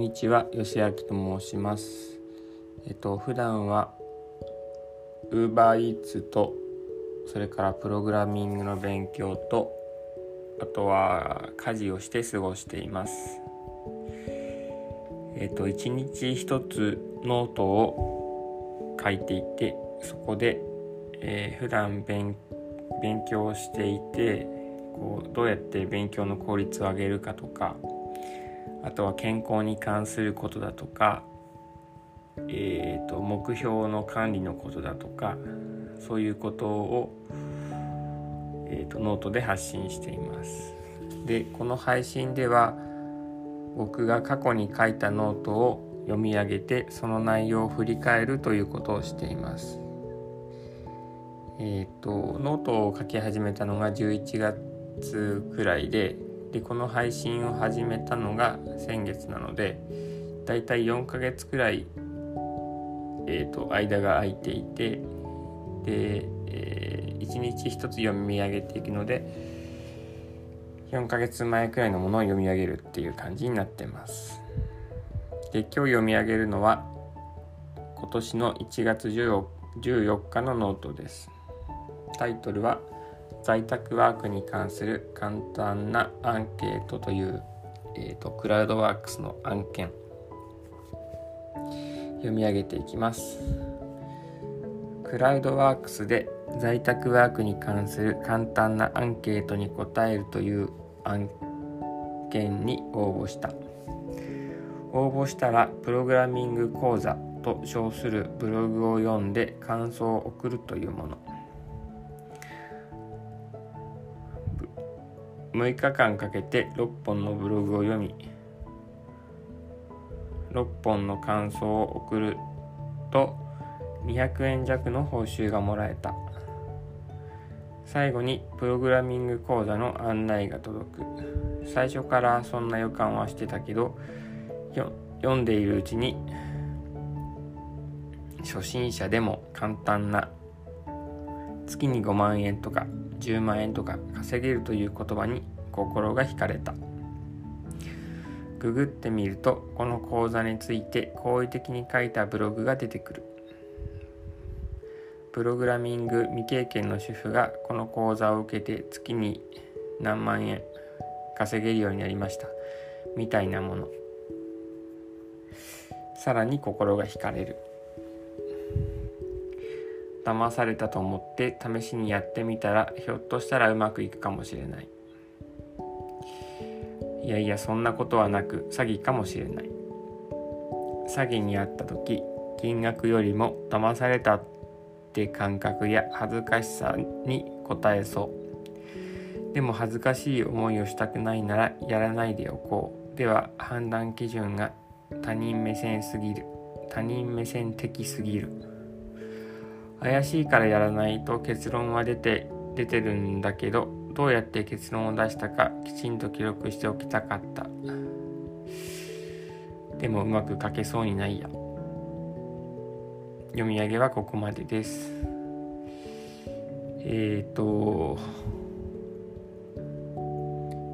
にちは、吉明と申します。えっと、普段は、ウーバーイーツと、それからプログラミングの勉強と、あとは家事をして過ごしています。えっと、一日一つノートを書いていて、そこで、えー、普段勉勉強していてこうどうやって勉強の効率を上げるかとかあとは健康に関することだとか、えーと、目標の管理のことだとかそういうことを、えーと、ノートで発信しています。でこの配信では僕が過去に書いたノートを読み上げてその内容を振り返るということをしています。えっ、ー、とノートを書き始めたのが11月くらいででこの配信を始めたのが先月なのでだいたい4ヶ月くらい、えーと、間が空いていてで、えー、1日1つ読み上げていくので4ヶ月前くらいのものを読み上げるっていう感じになってます。で今日読み上げるのは今年の1月14日のノートです。タイトルは在宅ワークに関する簡単なアンケートという、えーと、クラウドワークスの案件。読み上げていきます。クラウドワークスで在宅ワークに関する簡単なアンケートに答えるという案件に応募した。応募したらプログラミング講座と称するブログを読んで感想を送るというもの。6日間かけて6本のブログを読み6本の感想を送ると200円弱の報酬がもらえた。最後にプログラミング講座の案内が届く。最初からそんな予感はしてたけど読んでいるうちに初心者でも簡単な月に5万円とか10万円とか稼げるという言葉に心が惹かれた。ググってみるとこの講座について好意的に書いたブログが出てくる。プログラミング未経験の主婦がこの講座を受けて月に何万円稼げるようになりました。みたいなもの。さらに心が惹かれる。騙されたと思って試しにやってみたらひょっとしたらうまくいくかもしれない。いやいやそんなことはなく詐欺かもしれない。詐欺にあった時金額よりも騙されたって感覚や恥ずかしさに応えそう。でも恥ずかしい思いをしたくないならやらないでおこう。では判断基準が他人目線すぎる。他人目線的すぎる。怪しいからやらないと結論は出て出てるんだけどどうやって結論を出したかきちんと記録しておきたかった。でもうまく書けそうにないや。読み上げはここまでです。えっ、ー、と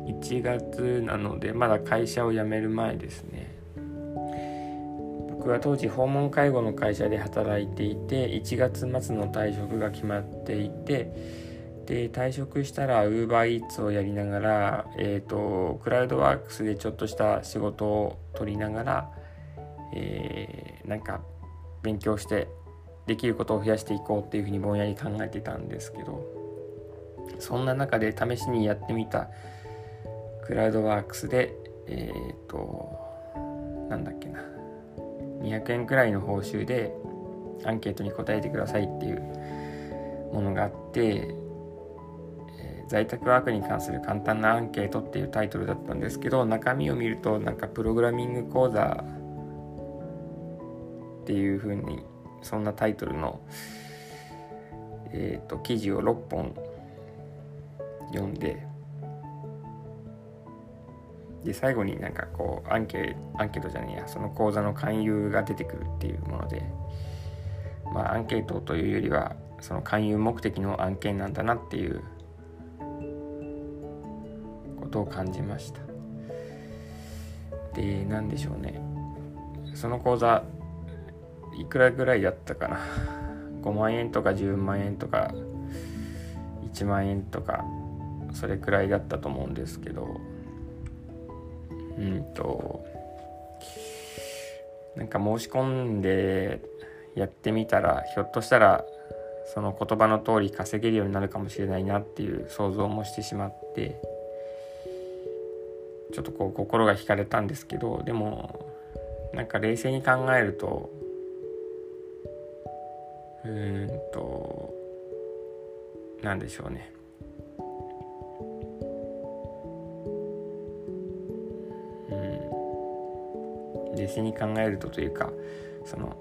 1月なのでまだ会社を辞める前ですね。僕は当時訪問介護の会社で働いていて1月末の退職が決まっていてで退職したら UberEats をやりながら、えーと、クラウドワークスでちょっとした仕事を取りながら、えー、なんか勉強してできることを増やしていこうっていうふうにぼんやり考えてたんですけどそんな中で試しにやってみたクラウドワークスでえっ、ー、となんだっけな200円くらいの報酬でアンケートに答えてくださいっていうものがあって、えー、在宅ワークに関する簡単なアンケートっていうタイトルだったんですけど中身を見るとなんかプログラミング講座っていう風にそんなタイトルの、えー、と記事を6本読んでで最後になんかこうアンケアンケートじゃねえやその講座の勧誘が出てくるっていうものでまあアンケートというよりはその勧誘目的の案件なんだなっていうことを感じました。で何でしょうね。その講座いくらぐらいだったかな？5万円とか10万円とか1万円とかそれくらいだったと思うんですけどうんとなんか申し込んでやってみたらひょっとしたらその言葉の通り稼げるようになるかもしれないなっていう想像もしてしまってちょっとこう心が惹かれたんですけどでもなんか冷静に考えるとうーんと何でしょうね。冷静に考えるとというかその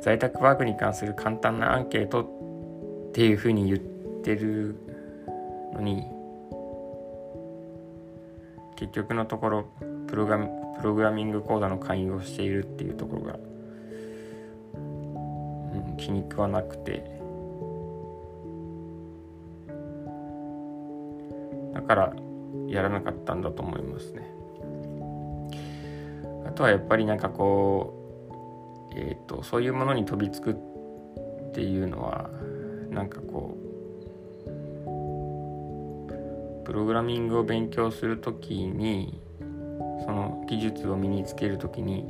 在宅ワークに関する簡単なアンケートっていうふうに言ってるのに結局のところプログラミング講座の勧誘をしているっていうところが、うん、気に食わなくてだからやらなかったんだと思いますね。あとはやっぱりなんかこうえーと、そういうものに飛びつくっていうのはなんかこうプログラミングを勉強する時にその技術を身につける時に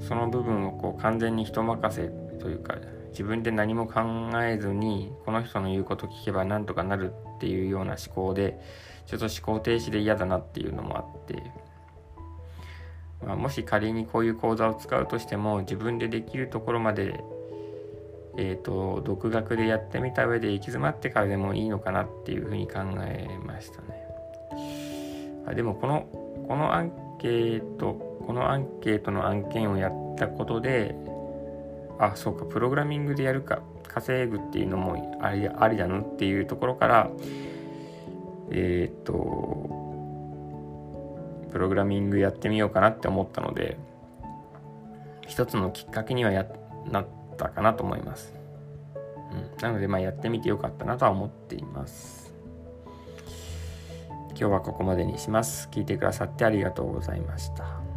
その部分をこう完全に人任せというか自分で何も考えずにこの人の言うこと聞けばなんとかなるっていうような思考でちょっと思考停止で嫌だなっていうのもあって。まあ、もし仮にこういう講座を使うとしても自分でできるところまで、えーと、独学でやってみた上で行き詰まってからでもいいのかなっていうふうに考えましたね。あでもこのこのアンケートこのアンケートの案件をやったことであそうかプログラミングでやるか稼ぐっていうのもありありだのっていうところからえっ、ー、とプログラミングやってみようかなって思ったので一つのきっかけにはやなったかなと思います、うん、なのでまあやってみてよかったなとは思っています。今日はここまでにします。聞いてくださってありがとうございました。